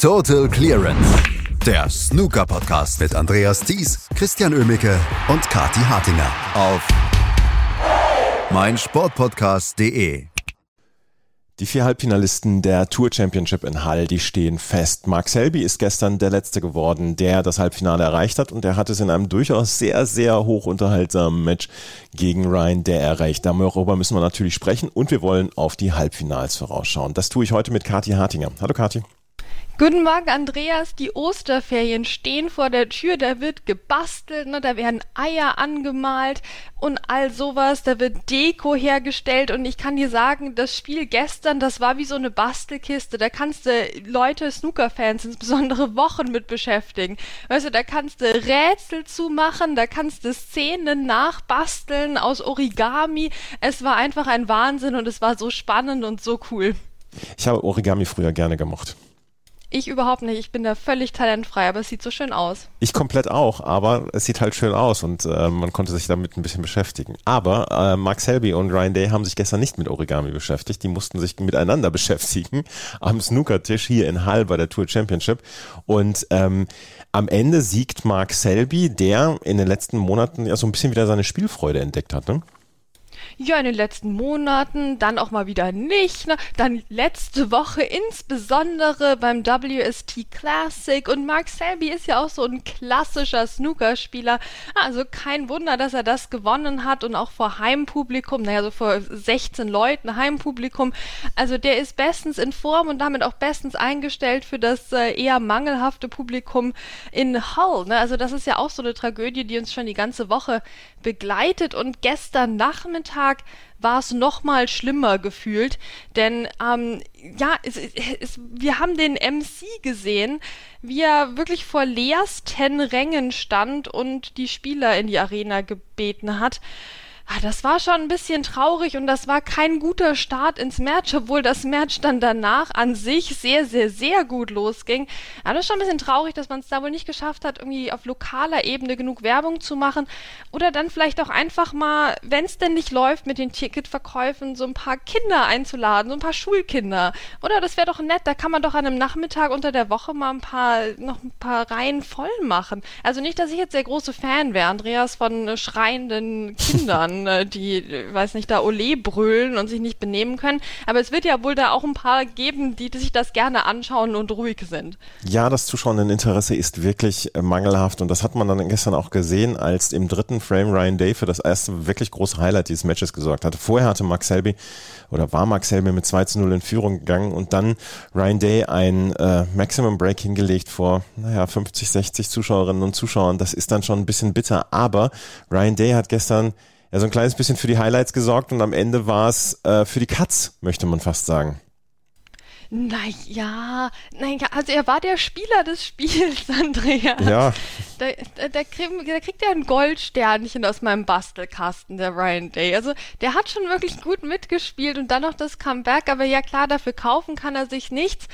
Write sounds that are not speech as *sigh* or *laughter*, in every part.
Total Clearance. Der Snooker-Podcast mit Andreas Thies, Christian Ömicke und Kati Hartinger auf meinsportpodcast.de. Die vier Halbfinalisten der Tour Championship in Hall, die stehen fest. Mark Selby ist gestern der Letzte geworden, der das Halbfinale erreicht hat und er hat es in einem durchaus sehr, sehr hoch unterhaltsamen Match gegen Ryan der erreicht. Darüber müssen wir natürlich sprechen und wir wollen auf die Halbfinals vorausschauen. Das tue ich heute mit Kathi Hartinger. Hallo Kathi. Guten Morgen, Andreas. Die Osterferien stehen vor der Tür. Da wird gebastelt, ne? da werden Eier angemalt und all sowas. Da wird Deko hergestellt. Und ich kann dir sagen, das Spiel gestern, das war wie so eine Bastelkiste. Da kannst du Leute, Snooker-Fans, insbesondere Wochen mit beschäftigen. Weißt du, da kannst du Rätsel zumachen, da kannst du Szenen nachbasteln aus Origami. Es war einfach ein Wahnsinn und es war so spannend und so cool. Ich habe Origami früher gerne gemocht. Ich überhaupt nicht. Ich bin da völlig talentfrei, aber es sieht so schön aus. Ich komplett auch, aber es sieht halt schön aus und äh, man konnte sich damit ein bisschen beschäftigen. Aber äh, Mark Selby und Ryan Day haben sich gestern nicht mit Origami beschäftigt. Die mussten sich miteinander *laughs* beschäftigen am Snookertisch hier in Hall bei der Tour Championship. Und ähm, am Ende siegt Mark Selby, der in den letzten Monaten ja so ein bisschen wieder seine Spielfreude entdeckt hat. Ne? Ja, in den letzten Monaten, dann auch mal wieder nicht, ne? dann letzte Woche insbesondere beim WST Classic und Mark Selby ist ja auch so ein klassischer Snookerspieler, also kein Wunder, dass er das gewonnen hat und auch vor Heimpublikum, naja, so vor 16 Leuten Heimpublikum, also der ist bestens in Form und damit auch bestens eingestellt für das äh, eher mangelhafte Publikum in Hull, ne? also das ist ja auch so eine Tragödie, die uns schon die ganze Woche begleitet und gestern Nachmittag Tag war es noch mal schlimmer gefühlt, denn ähm, ja, es, es, wir haben den MC gesehen, wie er wirklich vor leersten Rängen stand und die Spieler in die Arena gebeten hat. Ah, das war schon ein bisschen traurig und das war kein guter Start ins Match, obwohl das Match dann danach an sich sehr, sehr, sehr gut losging. Aber das ist schon ein bisschen traurig, dass man es da wohl nicht geschafft hat, irgendwie auf lokaler Ebene genug Werbung zu machen. Oder dann vielleicht auch einfach mal, wenn es denn nicht läuft mit den Ticketverkäufen, so ein paar Kinder einzuladen, so ein paar Schulkinder. Oder das wäre doch nett, da kann man doch an einem Nachmittag unter der Woche mal ein paar, noch ein paar Reihen voll machen. Also nicht, dass ich jetzt der große Fan wäre, Andreas, von äh, schreienden Kindern. *laughs* Äh, die, weiß nicht, da Ole brüllen und sich nicht benehmen können. Aber es wird ja wohl da auch ein paar geben, die sich das gerne anschauen und ruhig sind. Ja, das Zuschauerinteresse ist wirklich äh, mangelhaft und das hat man dann gestern auch gesehen, als im dritten Frame Ryan Day für das erste wirklich große Highlight dieses Matches gesorgt hatte. Vorher hatte Max Selby oder war Max Selby mit 2 zu 0 in Führung gegangen und dann Ryan Day ein äh, Maximum Break hingelegt vor, naja, 50, 60 Zuschauerinnen und Zuschauern. Das ist dann schon ein bisschen bitter, aber Ryan Day hat gestern ja, so ein kleines bisschen für die Highlights gesorgt und am Ende war es äh, für die Katz, möchte man fast sagen. Naja, nein, also er war der Spieler des Spiels, *laughs* Andrea. Ja. Da, da, krieg, da kriegt er ein Goldsternchen aus meinem Bastelkasten, der Ryan Day. Also der hat schon wirklich gut mitgespielt und dann noch das Comeback, aber ja klar, dafür kaufen kann er sich nichts.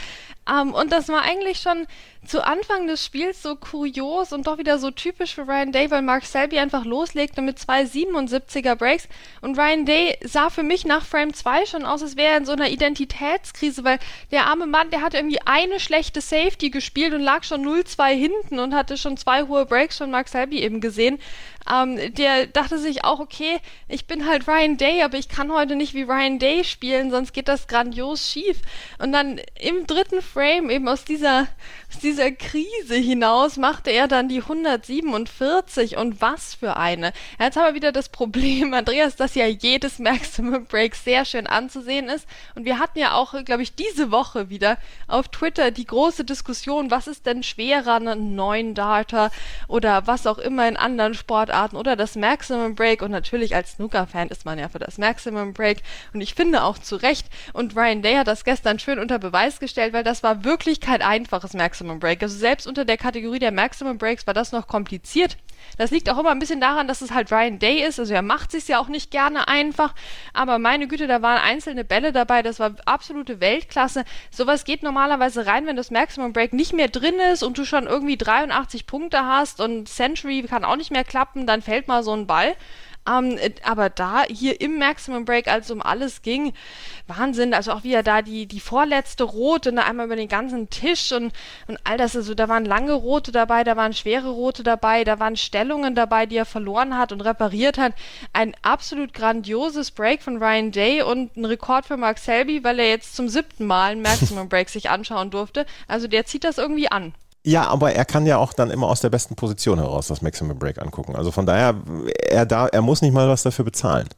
Ähm, und das war eigentlich schon zu Anfang des Spiels so kurios und doch wieder so typisch für Ryan Day, weil Mark Selby einfach loslegte mit zwei 77er Breaks und Ryan Day sah für mich nach Frame 2 schon aus, als wäre er in so einer Identitätskrise, weil der arme Mann, der hatte irgendwie eine schlechte Safety gespielt und lag schon 0-2 hinten und hatte schon zwei hohe Breaks von Mark Selby eben gesehen. Ähm, der dachte sich auch, okay, ich bin halt Ryan Day, aber ich kann heute nicht wie Ryan Day spielen, sonst geht das grandios schief. Und dann im dritten Frame, eben aus dieser, aus dieser Krise hinaus, machte er dann die 147 und was für eine. Jetzt haben wir wieder das Problem, *laughs* Andreas, dass ja jedes Maximum Break sehr schön anzusehen ist. Und wir hatten ja auch, glaube ich, diese Woche wieder auf Twitter die große Diskussion, was ist denn schwerer, einen neuen Darter oder was auch immer in anderen Sportarten Sportarten oder das Maximum Break und natürlich als Snooker-Fan ist man ja für das Maximum Break und ich finde auch zu Recht und Ryan Day hat das gestern schön unter Beweis gestellt, weil das war wirklich kein einfaches Maximum Break. Also selbst unter der Kategorie der Maximum Breaks war das noch kompliziert. Das liegt auch immer ein bisschen daran, dass es halt Ryan Day ist. Also er macht sich ja auch nicht gerne einfach. Aber meine Güte, da waren einzelne Bälle dabei. Das war absolute Weltklasse. Sowas geht normalerweise rein, wenn das Maximum Break nicht mehr drin ist und du schon irgendwie 83 Punkte hast und Century kann auch nicht mehr klappen, dann fällt mal so ein Ball. Ähm, aber da hier im Maximum Break, als es um alles ging, Wahnsinn, also auch wieder da die, die vorletzte rote, ne, einmal über den ganzen Tisch und, und all das, also da waren lange rote dabei, da waren schwere rote dabei, da waren Stellungen dabei, die er verloren hat und repariert hat. Ein absolut grandioses Break von Ryan Day und ein Rekord für Mark Selby, weil er jetzt zum siebten Mal ein Maximum Break *laughs* sich anschauen durfte. Also der zieht das irgendwie an. Ja, aber er kann ja auch dann immer aus der besten Position heraus das Maximum Break angucken. Also von daher, er da, er muss nicht mal was dafür bezahlen.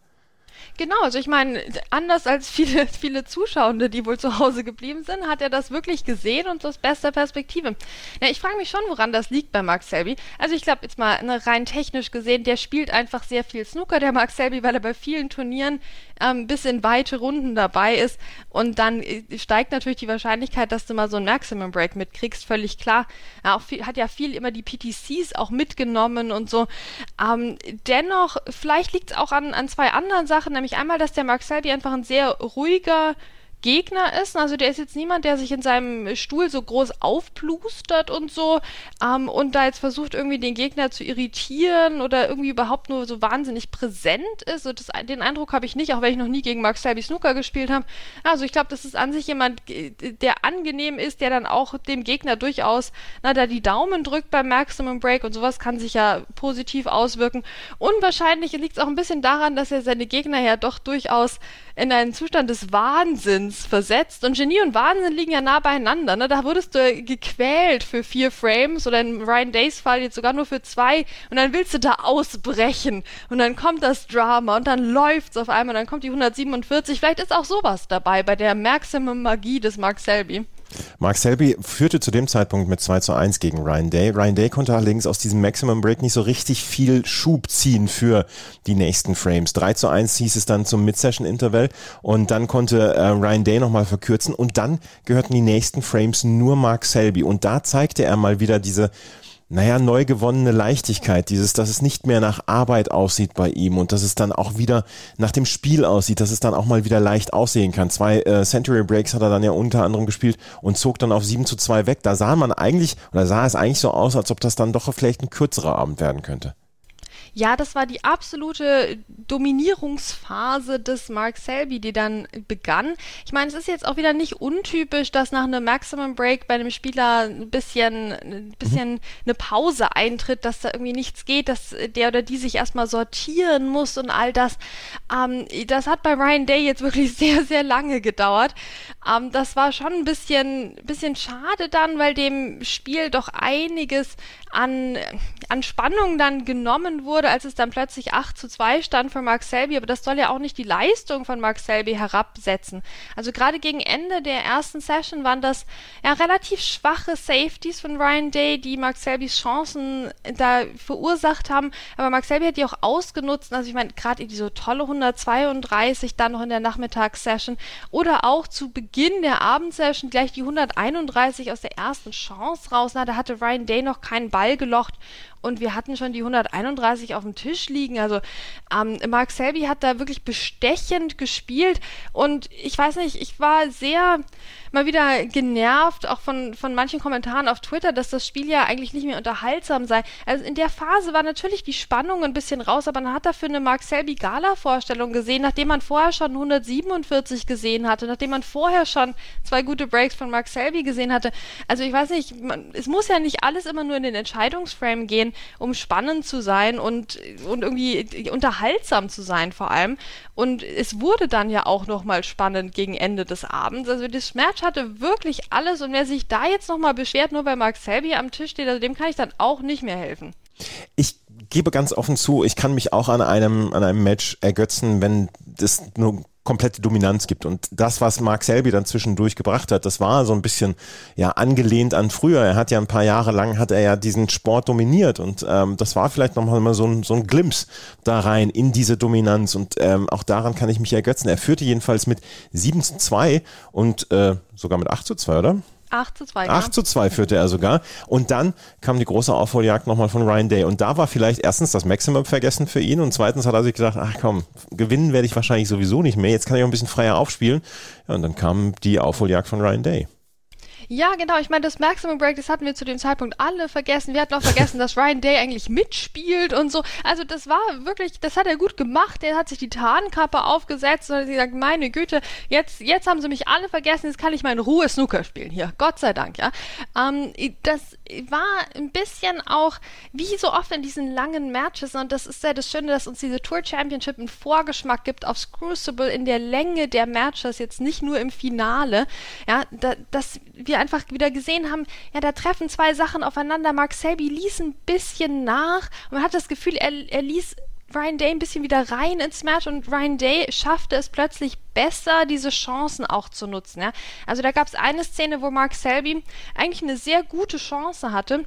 Genau, also ich meine, anders als viele, *laughs* viele Zuschauende, die wohl zu Hause geblieben sind, hat er das wirklich gesehen und aus bester Perspektive. Ja, ich frage mich schon, woran das liegt bei Mark Selby. Also ich glaube, jetzt mal ne, rein technisch gesehen, der spielt einfach sehr viel Snooker, der Mark Selby, weil er bei vielen Turnieren ähm, bis in weite Runden dabei ist und dann äh, steigt natürlich die Wahrscheinlichkeit, dass du mal so ein Maximum Break mitkriegst, völlig klar. Er auch viel, hat ja viel immer die PTCs auch mitgenommen und so. Ähm, dennoch, vielleicht liegt es auch an, an zwei anderen Sachen, nämlich nämlich einmal, dass der Mark Selby einfach ein sehr ruhiger Gegner ist. Also der ist jetzt niemand, der sich in seinem Stuhl so groß aufplustert und so ähm, und da jetzt versucht irgendwie den Gegner zu irritieren oder irgendwie überhaupt nur so wahnsinnig präsent ist. Und das, den Eindruck habe ich nicht, auch wenn ich noch nie gegen Mark Selby Snooker gespielt habe. Also ich glaube, das ist an sich jemand, der angenehm ist, der dann auch dem Gegner durchaus na, da die Daumen drückt beim Maximum Break und sowas kann sich ja positiv auswirken. Und wahrscheinlich liegt es auch ein bisschen daran, dass er seine Gegner ja doch durchaus in einen Zustand des Wahnsinns versetzt. Und Genie und Wahnsinn liegen ja nah beieinander. Ne? Da wurdest du gequält für vier Frames oder in Ryan Days Fall jetzt sogar nur für zwei. Und dann willst du da ausbrechen. Und dann kommt das Drama und dann läuft's auf einmal. Dann kommt die 147. Vielleicht ist auch sowas dabei bei der Maximum Magie des Mark Selby. Mark Selby führte zu dem Zeitpunkt mit 2 zu 1 gegen Ryan Day. Ryan Day konnte allerdings aus diesem Maximum Break nicht so richtig viel Schub ziehen für die nächsten Frames. 3 zu 1 hieß es dann zum Mid-Session-Interval und dann konnte äh, Ryan Day nochmal verkürzen und dann gehörten die nächsten Frames nur Mark Selby und da zeigte er mal wieder diese naja, neu gewonnene Leichtigkeit, dieses, dass es nicht mehr nach Arbeit aussieht bei ihm und dass es dann auch wieder nach dem Spiel aussieht, dass es dann auch mal wieder leicht aussehen kann. Zwei äh, Century Breaks hat er dann ja unter anderem gespielt und zog dann auf 7 zu 2 weg. Da sah man eigentlich, oder sah es eigentlich so aus, als ob das dann doch vielleicht ein kürzerer Abend werden könnte. Ja, das war die absolute Dominierungsphase des Mark Selby, die dann begann. Ich meine, es ist jetzt auch wieder nicht untypisch, dass nach einem Maximum Break bei einem Spieler ein bisschen, ein bisschen mhm. eine Pause eintritt, dass da irgendwie nichts geht, dass der oder die sich erstmal sortieren muss und all das. Ähm, das hat bei Ryan Day jetzt wirklich *laughs* sehr, sehr lange gedauert. Ähm, das war schon ein bisschen, bisschen schade dann, weil dem Spiel doch einiges an, an Spannung dann genommen wurde, als es dann plötzlich 8 zu 2 stand für Mark Selby. Aber das soll ja auch nicht die Leistung von Mark Selby herabsetzen. Also gerade gegen Ende der ersten Session waren das ja relativ schwache Safeties von Ryan Day, die Mark Selbys Chancen da verursacht haben. Aber Mark Selby hat die auch ausgenutzt. Also ich meine, gerade diese tolle 132 dann noch in der Nachmittagssession oder auch zu Beginn der Abendsession gleich die 131 aus der ersten Chance raus. Na, da hatte Ryan Day noch keinen Ball gelocht und wir hatten schon die 131 auf dem Tisch liegen. Also ähm, Mark Selby hat da wirklich bestechend gespielt und ich weiß nicht, ich war sehr mal wieder genervt, auch von, von manchen Kommentaren auf Twitter, dass das Spiel ja eigentlich nicht mehr unterhaltsam sei. Also in der Phase war natürlich die Spannung ein bisschen raus, aber man hat dafür eine Mark Selby Gala-Vorstellung gesehen, nachdem man vorher schon 147 gesehen hatte, nachdem man vorher schon zwei gute Breaks von Mark Selby gesehen hatte. Also ich weiß nicht, man, es muss ja nicht alles immer nur in den Entscheidungsframe gehen um spannend zu sein und, und irgendwie unterhaltsam zu sein vor allem. Und es wurde dann ja auch nochmal spannend gegen Ende des Abends. Also das Match hatte wirklich alles und wer sich da jetzt nochmal beschwert, nur weil Mark Selby am Tisch steht, also dem kann ich dann auch nicht mehr helfen. Ich gebe ganz offen zu, ich kann mich auch an einem, an einem Match ergötzen, wenn das nur komplette Dominanz gibt. Und das, was Mark Selby dann zwischendurch gebracht hat, das war so ein bisschen ja angelehnt an früher. Er hat ja ein paar Jahre lang hat er ja diesen Sport dominiert und ähm, das war vielleicht nochmal mal so ein, so ein Glimps da rein in diese Dominanz und ähm, auch daran kann ich mich ergötzen. Er führte jedenfalls mit 7 zu 2 und äh, sogar mit 8 zu 2, oder? 8 zu 2. 8 zu 2 führte er sogar. Und dann kam die große Aufholjagd nochmal von Ryan Day. Und da war vielleicht erstens das Maximum vergessen für ihn und zweitens hat er sich gedacht, ach komm, gewinnen werde ich wahrscheinlich sowieso nicht mehr. Jetzt kann ich auch ein bisschen freier aufspielen. Ja, und dann kam die Aufholjagd von Ryan Day. Ja, genau. Ich meine, das Maximum Break, das hatten wir zu dem Zeitpunkt alle vergessen. Wir hatten auch vergessen, dass Ryan Day eigentlich mitspielt und so. Also das war wirklich, das hat er gut gemacht. Er hat sich die Tarnkappe aufgesetzt und hat gesagt, meine Güte, jetzt, jetzt haben sie mich alle vergessen, jetzt kann ich mal in Ruhe Snooker spielen hier. Gott sei Dank, ja. Ähm, das war ein bisschen auch, wie so oft in diesen langen Matches, und das ist ja das Schöne, dass uns diese Tour Championship einen Vorgeschmack gibt aufs Crucible in der Länge der Matches, jetzt nicht nur im Finale, ja, da, dass wir einfach wieder gesehen haben, ja, da treffen zwei Sachen aufeinander. Mark Selby ließ ein bisschen nach und man hat das Gefühl, er, er ließ Ryan Day ein bisschen wieder rein ins Match und Ryan Day schaffte es plötzlich besser, diese Chancen auch zu nutzen. Ja? Also da gab es eine Szene, wo Mark Selby eigentlich eine sehr gute Chance hatte,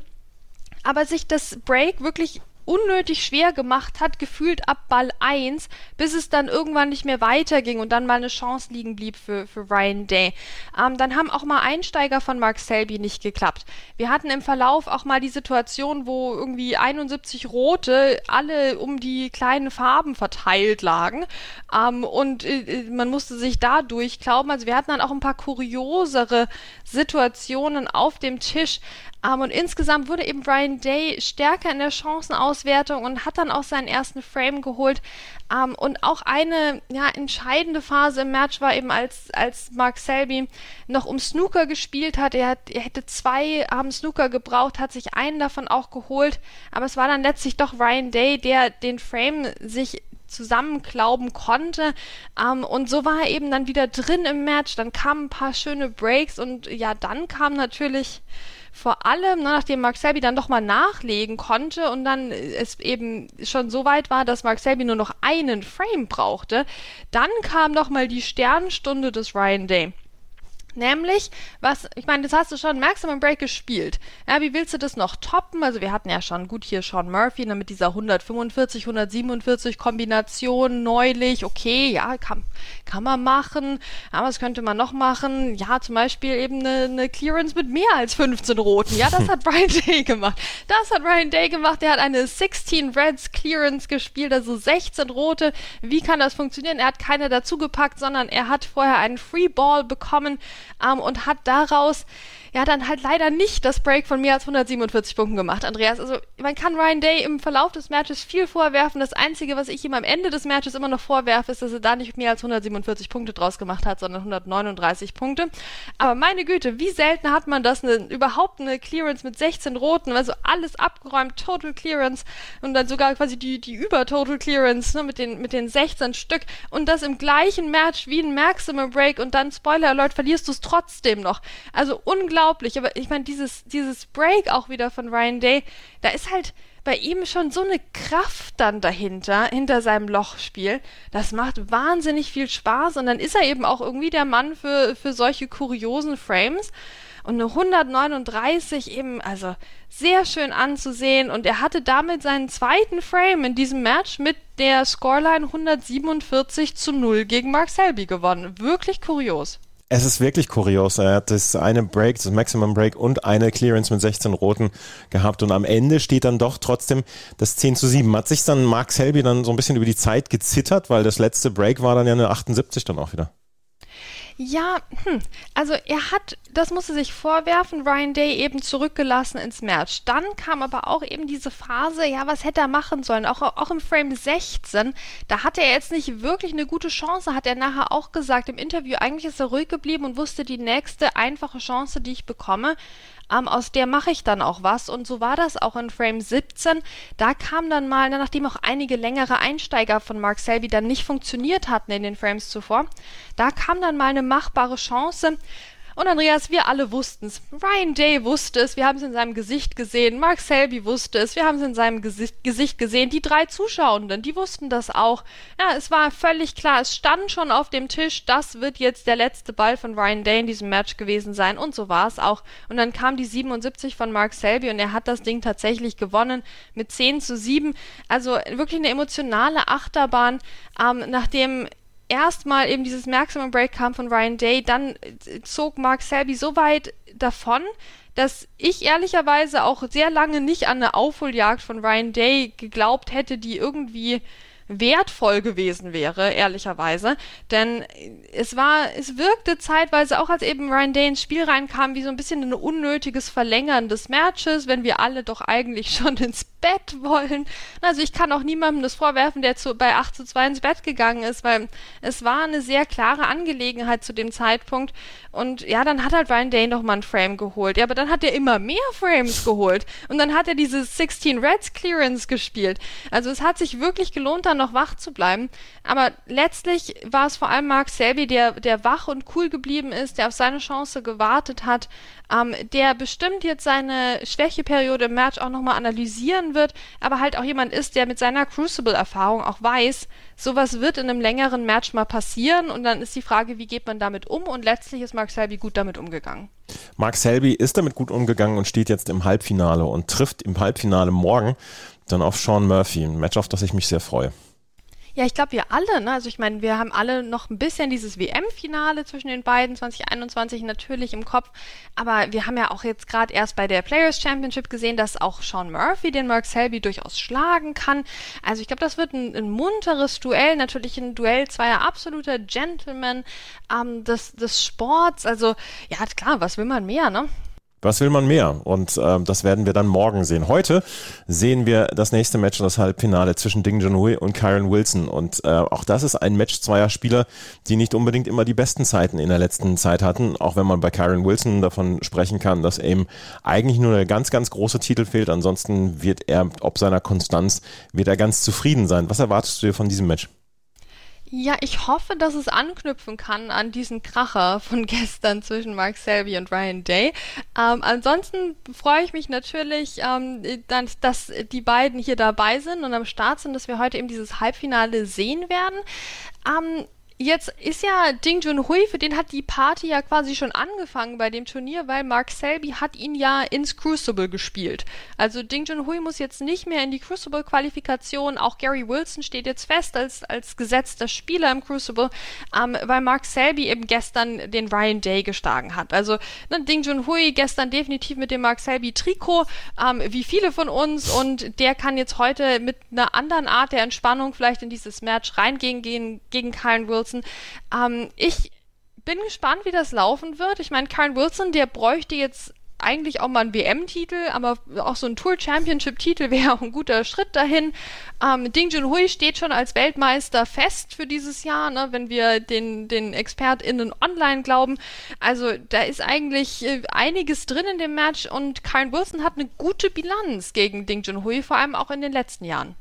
aber sich das Break wirklich unnötig schwer gemacht hat, gefühlt ab Ball 1, bis es dann irgendwann nicht mehr weiterging und dann mal eine Chance liegen blieb für, für Ryan Day. Ähm, dann haben auch mal Einsteiger von Mark Selby nicht geklappt. Wir hatten im Verlauf auch mal die Situation, wo irgendwie 71 Rote alle um die kleinen Farben verteilt lagen ähm, und äh, man musste sich da durchklauben. Also wir hatten dann auch ein paar kuriosere Situationen auf dem Tisch. Ähm, und insgesamt wurde eben Brian Day stärker in der Chancenauswertung und hat dann auch seinen ersten Frame geholt. Ähm, und auch eine ja, entscheidende Phase im Match war eben, als, als Mark Selby noch um Snooker gespielt hat. Er, hat, er hätte zwei um, Snooker gebraucht, hat sich einen davon auch geholt. Aber es war dann letztlich doch Ryan Day, der den Frame sich zusammenklauben konnte. Ähm, und so war er eben dann wieder drin im Match. Dann kamen ein paar schöne Breaks und ja, dann kam natürlich vor allem, ne, nachdem Mark Selby dann doch mal nachlegen konnte und dann es eben schon so weit war, dass Mark Selby nur noch einen Frame brauchte, dann kam noch mal die Sternstunde des Ryan Day. Nämlich, was, ich meine, das hast du schon Maximum Break gespielt. Ja, wie willst du das noch toppen? Also wir hatten ja schon gut hier Sean Murphy ne, mit dieser 145, 147 Kombination neulich. Okay, ja, kann, kann man machen. Aber was könnte man noch machen? Ja, zum Beispiel eben eine, eine Clearance mit mehr als 15 Roten. Ja, das hat *laughs* Brian Day gemacht. Das hat Brian Day gemacht. Der hat eine 16 Reds Clearance gespielt, also 16 Rote. Wie kann das funktionieren? Er hat keine dazugepackt, sondern er hat vorher einen Free Ball bekommen ähm, und hat daraus ja dann halt leider nicht das Break von mehr als 147 Punkten gemacht, Andreas. Also man kann Ryan Day im Verlauf des Matches viel vorwerfen. Das Einzige, was ich ihm am Ende des Matches immer noch vorwerfe, ist, dass er da nicht mehr als 147 Punkte draus gemacht hat, sondern 139 Punkte. Aber meine Güte, wie selten hat man das, eine, überhaupt eine Clearance mit 16 Roten, also alles abgeräumt, Total Clearance und dann sogar quasi die, die Über-Total Clearance ne, mit, den, mit den 16 Stück und das im gleichen Match wie ein Maximum Break und dann, Spoiler Alert, verlierst du es trotzdem noch. Also unglaublich unglaublich. Aber ich meine, dieses, dieses Break auch wieder von Ryan Day, da ist halt bei ihm schon so eine Kraft dann dahinter, hinter seinem Lochspiel. Das macht wahnsinnig viel Spaß und dann ist er eben auch irgendwie der Mann für, für solche kuriosen Frames. Und eine 139 eben, also sehr schön anzusehen. Und er hatte damit seinen zweiten Frame in diesem Match mit der Scoreline 147 zu 0 gegen Mark Selby gewonnen. Wirklich kurios. Es ist wirklich kurios. Er hat das eine Break, das Maximum Break und eine Clearance mit 16 Roten gehabt und am Ende steht dann doch trotzdem das 10 zu 7. Hat sich dann Mark Selby dann so ein bisschen über die Zeit gezittert, weil das letzte Break war dann ja eine 78 dann auch wieder. Ja, hm. also er hat, das musste sich vorwerfen, Ryan Day eben zurückgelassen ins Match. Dann kam aber auch eben diese Phase, ja, was hätte er machen sollen? Auch, auch im Frame 16, da hatte er jetzt nicht wirklich eine gute Chance, hat er nachher auch gesagt im Interview. Eigentlich ist er ruhig geblieben und wusste, die nächste einfache Chance, die ich bekomme, ähm, aus der mache ich dann auch was. Und so war das auch in Frame 17. Da kam dann mal, nachdem auch einige längere Einsteiger von Mark Selby dann nicht funktioniert hatten in den Frames zuvor, da kam dann mal eine machbare Chance. Und Andreas, wir alle wussten es. Ryan Day wusste es, wir haben es in seinem Gesicht gesehen. Mark Selby wusste es, wir haben es in seinem Gesicht, Gesicht gesehen. Die drei Zuschauenden, die wussten das auch. Ja, es war völlig klar, es stand schon auf dem Tisch, das wird jetzt der letzte Ball von Ryan Day in diesem Match gewesen sein. Und so war es auch. Und dann kam die 77 von Mark Selby und er hat das Ding tatsächlich gewonnen mit 10 zu 7. Also wirklich eine emotionale Achterbahn, ähm, nachdem erstmal eben dieses Maximum Break kam von Ryan Day, dann äh, zog Mark Selby so weit davon, dass ich ehrlicherweise auch sehr lange nicht an eine Aufholjagd von Ryan Day geglaubt hätte, die irgendwie wertvoll gewesen wäre, ehrlicherweise. Denn es war, es wirkte zeitweise auch, als eben Ryan Day ins Spiel reinkam, wie so ein bisschen ein unnötiges Verlängern des Matches, wenn wir alle doch eigentlich *laughs* schon ins Bett wollen. Also ich kann auch niemandem das vorwerfen, der zu, bei 8 zu 2 ins Bett gegangen ist, weil es war eine sehr klare Angelegenheit zu dem Zeitpunkt. Und ja, dann hat halt Ryan Day noch mal ein Frame geholt. Ja, aber dann hat er immer mehr Frames geholt. Und dann hat er diese 16 Reds Clearance gespielt. Also es hat sich wirklich gelohnt, dann noch wach zu bleiben. Aber letztlich war es vor allem Mark Selby, der, der wach und cool geblieben ist, der auf seine Chance gewartet hat, ähm, der bestimmt jetzt seine Schwächeperiode im Match auch nochmal analysieren wird, aber halt auch jemand ist, der mit seiner Crucible-Erfahrung auch weiß, sowas wird in einem längeren Match mal passieren und dann ist die Frage, wie geht man damit um und letztlich ist Mark Selby gut damit umgegangen. Mark Selby ist damit gut umgegangen und steht jetzt im Halbfinale und trifft im Halbfinale morgen dann auf Sean Murphy, ein Match, auf das ich mich sehr freue. Ja, ich glaube, wir alle, ne? Also ich meine, wir haben alle noch ein bisschen dieses WM-Finale zwischen den beiden 2021 natürlich im Kopf, aber wir haben ja auch jetzt gerade erst bei der Players Championship gesehen, dass auch Sean Murphy den Mark Selby durchaus schlagen kann. Also ich glaube, das wird ein, ein, munteres Duell, natürlich ein Duell zweier absoluter Gentlemen ähm, des, des Sports. Also ja, klar, was will man mehr, ne? Was will man mehr? Und äh, das werden wir dann morgen sehen. Heute sehen wir das nächste Match und das Halbfinale zwischen Ding Junhui und Kyron Wilson. Und äh, auch das ist ein Match zweier Spieler, die nicht unbedingt immer die besten Zeiten in der letzten Zeit hatten. Auch wenn man bei Kyron Wilson davon sprechen kann, dass ihm eigentlich nur eine ganz, ganz große Titel fehlt. Ansonsten wird er, ob seiner Konstanz, wird er ganz zufrieden sein. Was erwartest du dir von diesem Match? Ja, ich hoffe, dass es anknüpfen kann an diesen Kracher von *laughs* gestern zwischen Mark Selby und Ryan Day. Ähm, ansonsten freue ich mich natürlich, ähm, dass, dass die beiden hier dabei sind und am Start sind, dass wir heute eben dieses Halbfinale sehen werden. Ähm, Jetzt ist ja Ding Junhui, für den hat die Party ja quasi schon angefangen bei dem Turnier, weil Mark Selby hat ihn ja ins Crucible gespielt. Also Ding Junhui muss jetzt nicht mehr in die Crucible-Qualifikation. Auch Gary Wilson steht jetzt fest als, als gesetzter Spieler im Crucible, ähm, weil Mark Selby eben gestern den Ryan Day geschlagen hat. Also ne, Ding Junhui gestern definitiv mit dem Mark Selby Trikot, ähm, wie viele von uns, und der kann jetzt heute mit einer anderen Art der Entspannung vielleicht in dieses Match reingehen gegen, gegen Kyle Wilson Wilson. Ähm, ich bin gespannt, wie das laufen wird. Ich meine, Karen Wilson, der bräuchte jetzt eigentlich auch mal einen WM-Titel, aber auch so ein Tour-Championship-Titel wäre auch ein guter Schritt dahin. Ähm, Ding Junhui steht schon als Weltmeister fest für dieses Jahr, ne, wenn wir den, den ExpertInnen online glauben. Also da ist eigentlich äh, einiges drin in dem Match und Karen Wilson hat eine gute Bilanz gegen Ding Junhui, vor allem auch in den letzten Jahren.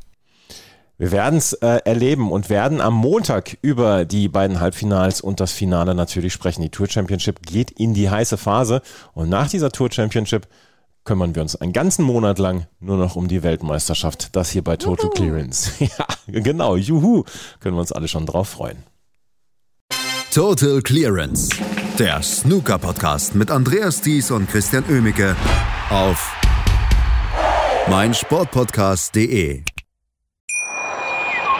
Wir werden es äh, erleben und werden am Montag über die beiden Halbfinals und das Finale natürlich sprechen. Die Tour Championship geht in die heiße Phase und nach dieser Tour Championship kümmern wir uns einen ganzen Monat lang nur noch um die Weltmeisterschaft. Das hier bei Total juhu. Clearance. *laughs* ja, genau, juhu. Können wir uns alle schon drauf freuen. Total Clearance, der Snooker-Podcast mit Andreas Thies und Christian Oemicke auf meinsportpodcast.de.